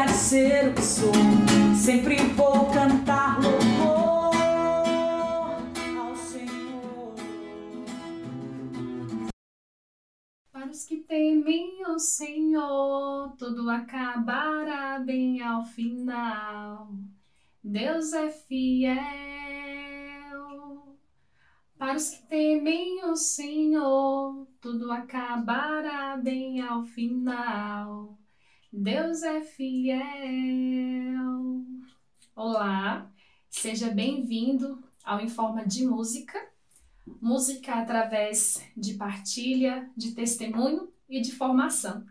deixar de ser o que sou. Sempre vou cantar louvor ao Senhor. Para os que temem o Senhor, tudo acabará bem ao final. Deus é fiel. Para os que temem o Senhor, tudo acabará bem ao final. Deus é fiel. Olá, seja bem-vindo ao Em Forma de Música. Música através de partilha, de testemunho e de formação.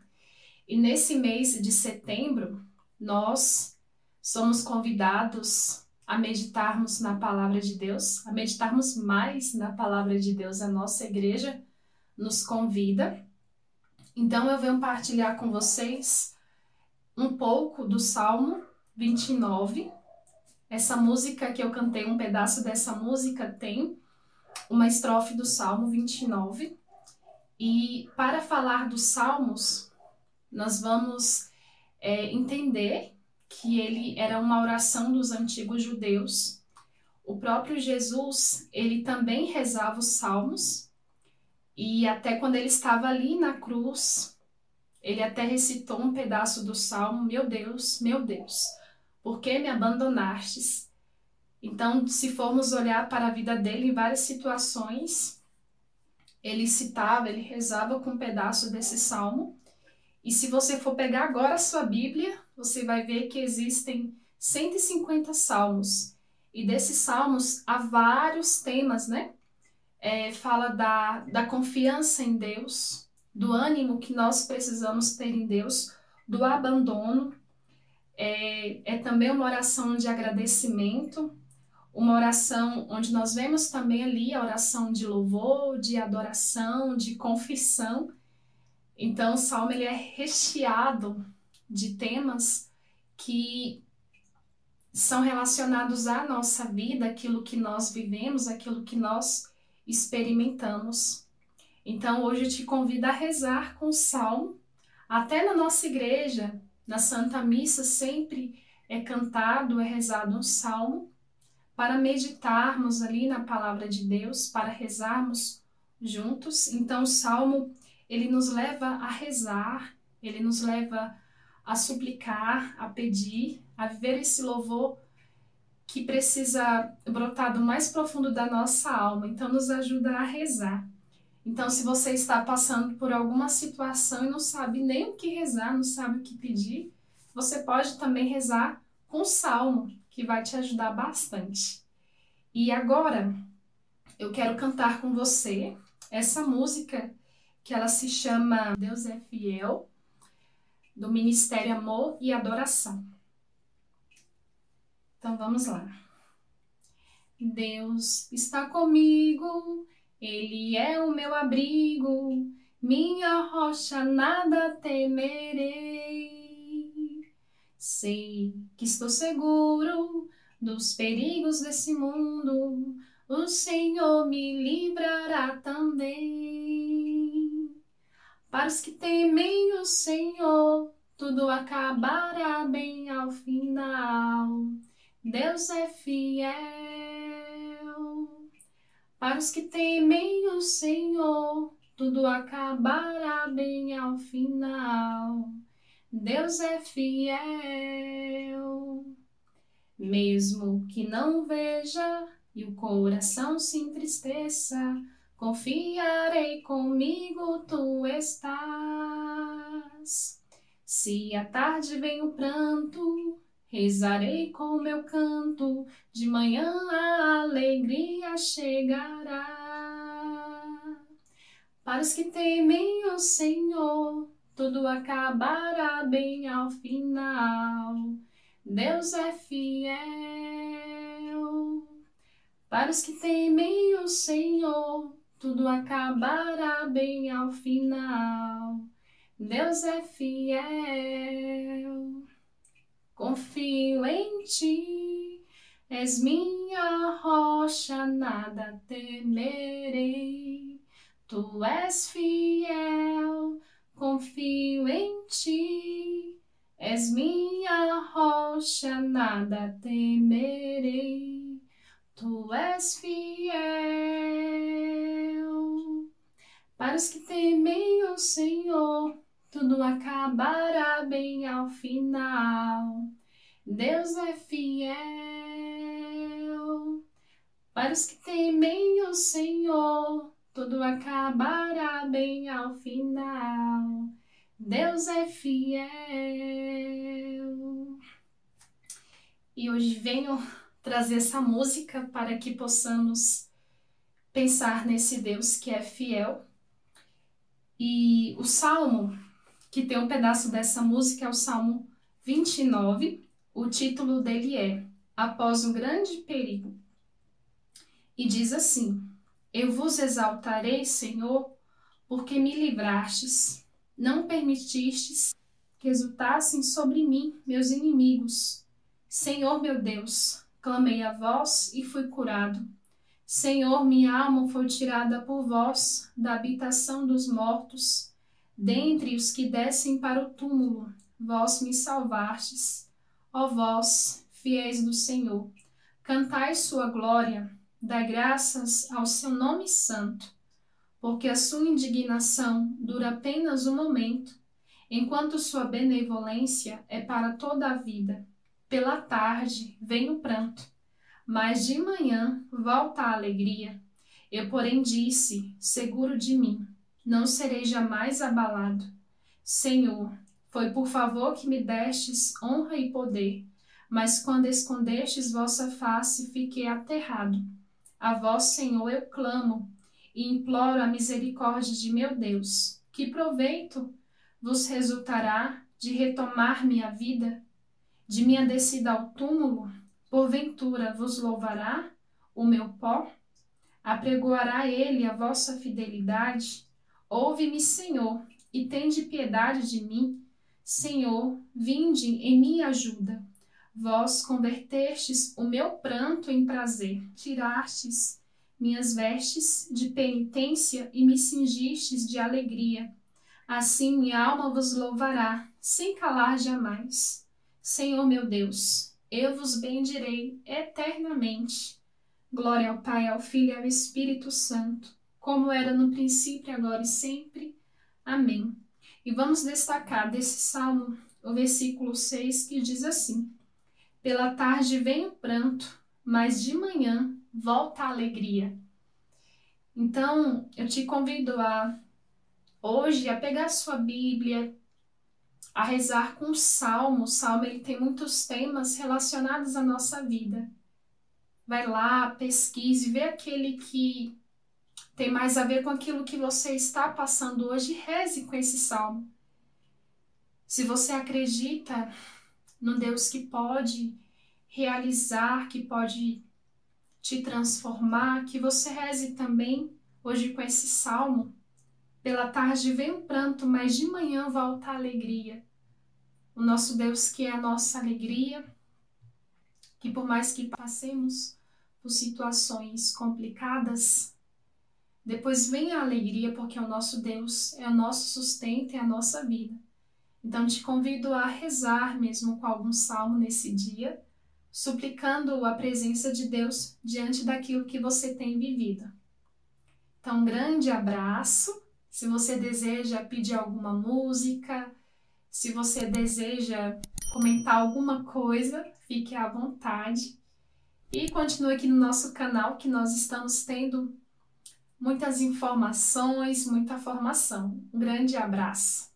E nesse mês de setembro, nós somos convidados a meditarmos na palavra de Deus, a meditarmos mais na palavra de Deus. A nossa igreja nos convida. Então eu venho partilhar com vocês um pouco do Salmo 29. Essa música que eu cantei, um pedaço dessa música tem uma estrofe do Salmo 29. E para falar dos Salmos, nós vamos é, entender que ele era uma oração dos antigos judeus. O próprio Jesus, ele também rezava os salmos, e até quando ele estava ali na cruz, ele até recitou um pedaço do salmo: Meu Deus, meu Deus, por que me abandonastes? Então, se formos olhar para a vida dele em várias situações, ele citava, ele rezava com um pedaço desse salmo. E se você for pegar agora a sua Bíblia, você vai ver que existem 150 salmos. E desses salmos há vários temas, né? É, fala da, da confiança em Deus, do ânimo que nós precisamos ter em Deus, do abandono. É, é também uma oração de agradecimento, uma oração onde nós vemos também ali a oração de louvor, de adoração, de confissão. Então, o salmo ele é recheado de temas que são relacionados à nossa vida, aquilo que nós vivemos, aquilo que nós experimentamos. Então, hoje eu te convido a rezar com salmo. Até na nossa igreja, na Santa Missa, sempre é cantado, é rezado um salmo para meditarmos ali na palavra de Deus, para rezarmos juntos. Então, o salmo ele nos leva a rezar, ele nos leva a suplicar, a pedir, a viver esse louvor que precisa brotar do mais profundo da nossa alma. Então, nos ajuda a rezar. Então, se você está passando por alguma situação e não sabe nem o que rezar, não sabe o que pedir, você pode também rezar com salmo, que vai te ajudar bastante. E agora, eu quero cantar com você essa música que ela se chama Deus é Fiel, do Ministério Amor e Adoração. Então vamos lá. Deus está comigo, Ele é o meu abrigo, minha rocha nada temerei. Sei que estou seguro dos perigos desse mundo, o Senhor me livrará também. Para os que temem o Senhor, tudo acabará bem ao final. Deus é fiel. Para os que temem o Senhor, tudo acabará bem ao final. Deus é fiel. Mesmo que não veja e o coração se entristeça, Confiarei comigo, tu estás. Se à tarde vem o pranto, rezarei com meu canto, de manhã a alegria chegará. Para os que temem o Senhor, tudo acabará bem ao final. Deus é fiel. Para os que temem o Senhor, tudo acabará bem ao final. Deus é fiel, confio em ti, és minha rocha, nada temerei. Tu és fiel, confio em ti, És minha rocha, nada temerei. Tu és fiel. Para os que temem o Senhor, tudo acabará bem ao final. Deus é fiel. Para os que temem o Senhor, tudo acabará bem ao final. Deus é fiel. E hoje venho trazer essa música para que possamos pensar nesse Deus que é fiel. E o salmo que tem um pedaço dessa música é o Salmo 29. O título dele é Após um grande perigo. E diz assim: Eu vos exaltarei, Senhor, porque me livrastes não permitistes que exultassem sobre mim meus inimigos. Senhor meu Deus, clamei a vós e fui curado. Senhor, minha alma foi tirada por vós da habitação dos mortos. Dentre os que descem para o túmulo, vós me salvastes. Ó vós, fiéis do Senhor, cantai sua glória, dai graças ao seu nome santo porque a sua indignação dura apenas um momento, enquanto sua benevolência é para toda a vida. Pela tarde vem o pranto, mas de manhã volta a alegria. Eu, porém, disse, seguro de mim, não serei jamais abalado. Senhor, foi por favor que me destes honra e poder, mas quando escondestes vossa face, fiquei aterrado. A vós, Senhor, eu clamo, e imploro a misericórdia de meu Deus. Que proveito vos resultará de retomar minha vida? De minha descida ao túmulo, porventura vos louvará o meu pó? Apregoará ele a vossa fidelidade? Ouve-me, Senhor, e tende piedade de mim. Senhor, vinde em minha ajuda. Vós convertestes o meu pranto em prazer, tirastes minhas vestes de penitência e me cingistes de alegria. Assim minha alma vos louvará, sem calar jamais. Senhor meu Deus, eu vos bendirei eternamente. Glória ao Pai, ao Filho e ao Espírito Santo, como era no princípio, agora e sempre. Amém. E vamos destacar desse salmo o versículo 6 que diz assim: Pela tarde vem o pranto, mas de manhã volta a alegria. Então, eu te convido a hoje a pegar sua Bíblia, a rezar com o Salmo. O Salmo ele tem muitos temas relacionados à nossa vida. Vai lá, pesquise, vê aquele que tem mais a ver com aquilo que você está passando hoje, reze com esse salmo. Se você acredita no Deus que pode realizar, que pode te transformar, que você reze também hoje com esse salmo. Pela tarde vem o pranto, mas de manhã volta a alegria. O nosso Deus que é a nossa alegria, que por mais que passemos por situações complicadas, depois vem a alegria, porque o nosso Deus é o nosso sustento, é a nossa vida. Então te convido a rezar mesmo com algum salmo nesse dia suplicando a presença de Deus diante daquilo que você tem vivido. Então, um grande abraço. Se você deseja pedir alguma música, se você deseja comentar alguma coisa, fique à vontade. E continue aqui no nosso canal que nós estamos tendo muitas informações, muita formação. Um grande abraço.